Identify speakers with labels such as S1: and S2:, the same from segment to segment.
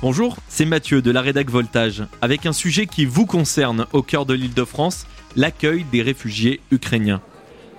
S1: Bonjour, c'est Mathieu de la Rédac Voltage, avec un sujet qui vous concerne au cœur de l'île de France, l'accueil des réfugiés ukrainiens.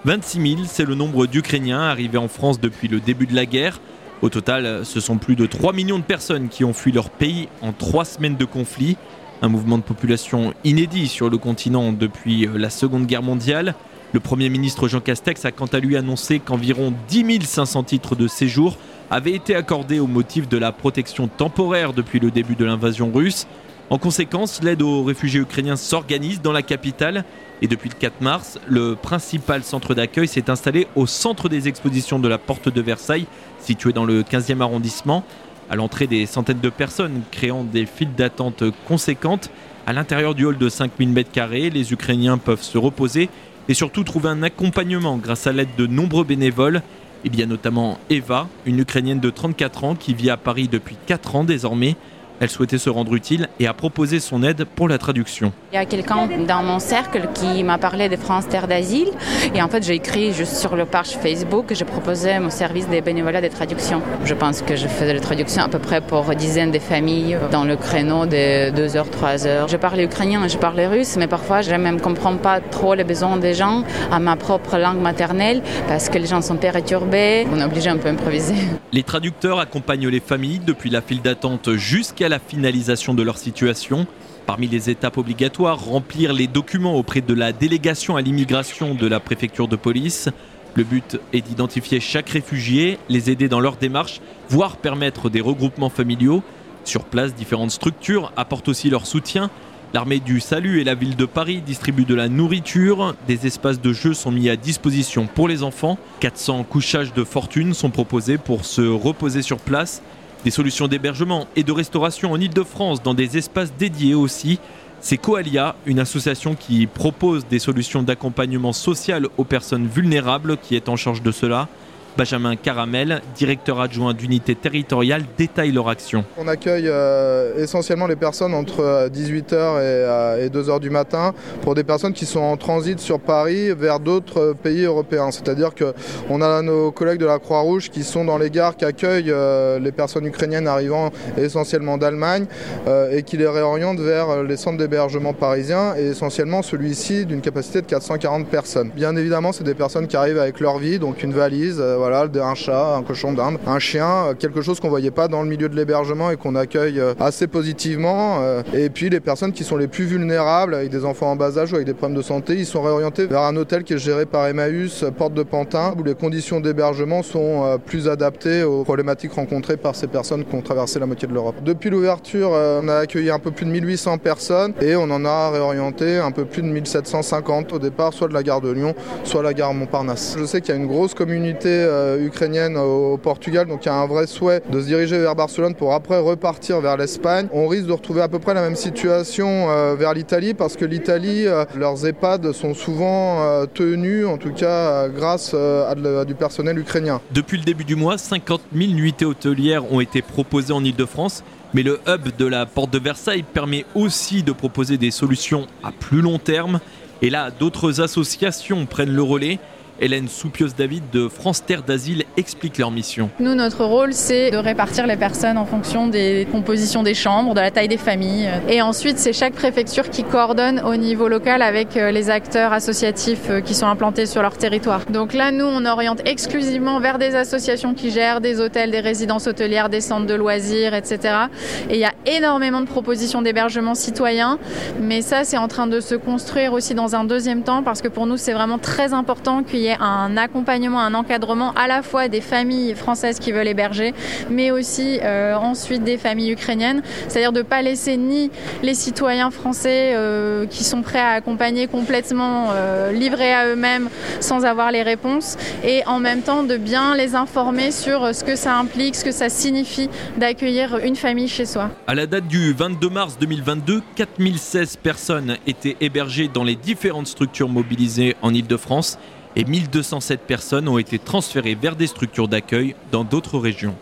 S1: 26 000, c'est le nombre d'Ukrainiens arrivés en France depuis le début de la guerre. Au total, ce sont plus de 3 millions de personnes qui ont fui leur pays en 3 semaines de conflit. Un mouvement de population inédit sur le continent depuis la Seconde Guerre mondiale. Le Premier ministre Jean Castex a quant à lui annoncé qu'environ 10 500 titres de séjour avaient été accordés au motif de la protection temporaire depuis le début de l'invasion russe. En conséquence, l'aide aux réfugiés ukrainiens s'organise dans la capitale et depuis le 4 mars, le principal centre d'accueil s'est installé au centre des expositions de la Porte de Versailles, situé dans le 15e arrondissement. À l'entrée, des centaines de personnes créant des files d'attente conséquentes. À l'intérieur du hall de 5000 m2, les Ukrainiens peuvent se reposer et surtout trouver un accompagnement grâce à l'aide de nombreux bénévoles. Y a notamment Eva, une Ukrainienne de 34 ans qui vit à Paris depuis 4 ans désormais. Elle souhaitait se rendre utile et a proposé son aide pour la traduction.
S2: Il y a quelqu'un dans mon cercle qui m'a parlé de France Terre d'Asile et en fait j'ai écrit juste sur le page Facebook que je proposais mon service des bénévolats de traduction. Je pense que je faisais la traduction à peu près pour dizaines de familles dans le créneau de 2 heures, 3 heures. Je parlais ukrainien et je parlais russe mais parfois je ne même comprends pas trop les besoins des gens à ma propre langue maternelle parce que les gens sont perturbés. On est obligé un peu improviser.
S1: Les traducteurs accompagnent les familles depuis la file d'attente jusqu'à la finalisation de leur situation. Parmi les étapes obligatoires, remplir les documents auprès de la délégation à l'immigration de la préfecture de police. Le but est d'identifier chaque réfugié, les aider dans leur démarche, voire permettre des regroupements familiaux. Sur place, différentes structures apportent aussi leur soutien. L'armée du salut et la ville de Paris distribuent de la nourriture, des espaces de jeu sont mis à disposition pour les enfants, 400 couchages de fortune sont proposés pour se reposer sur place des solutions d'hébergement et de restauration en Ile-de-France dans des espaces dédiés aussi. C'est Coalia, une association qui propose des solutions d'accompagnement social aux personnes vulnérables qui est en charge de cela. Benjamin Caramel, directeur adjoint d'unité territoriale, détaille leur action.
S3: On accueille euh, essentiellement les personnes entre 18h euh, et, 2h euh, du matin pour des personnes qui sont en transit sur Paris vers d'autres pays européens. C'est-à-dire qu'on a nos collègues de la Croix-Rouge qui sont dans les gares qui accueillent les personnes ukrainiennes arrivant essentiellement d'Allemagne et qui les réorientent vers les centres d'hébergement parisiens et essentiellement celui-ci d'une capacité de 440 personnes. Bien évidemment, c'est des personnes qui arrivent avec leur vie, donc une valise, voilà, un chat, un cochon d'Inde, un chien, euh, quelque chose qu'on voyait pas dans le milieu de l'hébergement et qu'on accueille euh, assez positivement. Euh, et puis les personnes qui sont les plus vulnérables, avec des enfants en bas âge ou avec des problèmes de santé, ils sont réorientés vers un hôtel qui est géré par Emmaüs, porte de Pantin, où les conditions d'hébergement sont plus adaptées aux problématiques rencontrées par ces personnes qui ont traversé la moitié de l'Europe. Depuis l'ouverture, on a accueilli un peu plus de 1800 personnes et on en a réorienté un peu plus de 1750 au départ, soit de la gare de Lyon, soit la gare Montparnasse. Je sais qu'il y a une grosse communauté euh, ukrainienne au Portugal. Donc il y a un vrai souhait de se diriger vers Barcelone pour après repartir vers l'Espagne. On risque de retrouver à peu près la même situation euh, vers l'Italie parce que l'Italie, euh, leurs EHPAD sont souvent tenus, en tout cas grâce à, du personnel ukrainien.
S1: Depuis le début du mois, 50 000 nuitées hôtelières ont été proposées en Ile-de-France. Mais le hub de la porte de Versailles permet aussi de proposer des solutions à plus long terme. Et là, d'autres associations prennent le relais. Hélène Soupios-David de France Terre d'Asile explique leur mission.
S4: Nous, notre rôle, c'est de répartir les personnes en fonction des compositions des chambres, de la taille des familles. Et ensuite, c'est chaque préfecture qui coordonne au niveau local avec euh, les acteurs associatifs euh, qui sont implantés sur leur territoire. Donc là, nous, on oriente exclusivement vers des associations qui gèrent des hôtels, des résidences hôtelières, des centres de loisirs, etc. Et il y a énormément de propositions d'hébergement citoyen, mais ça, c'est en train de se construire aussi dans un deuxième temps parce que pour nous, c'est vraiment très important qu'il un accompagnement, un encadrement à la fois des familles françaises qui veulent héberger, mais aussi euh, ensuite des familles ukrainiennes. C'est-à-dire de ne pas laisser ni les citoyens français euh, qui sont prêts à accompagner complètement euh, livrés à eux-mêmes sans avoir les réponses, et en même temps de bien les informer sur ce que ça implique, ce que ça signifie d'accueillir une famille chez soi.
S1: À la date du 22 mars 2022, 4016 personnes étaient hébergées dans les différentes structures mobilisées en Ile-de-France et 1207 personnes ont été transférées vers des structures d'accueil dans d'autres régions.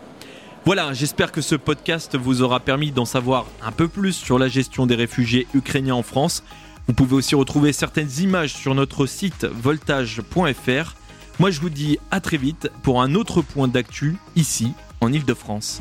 S1: Voilà, j'espère que ce podcast vous aura permis d'en savoir un peu plus sur la gestion des réfugiés ukrainiens en France. Vous pouvez aussi retrouver certaines images sur notre site voltage.fr. Moi je vous dis à très vite pour un autre point d'actu ici en Ile-de-France.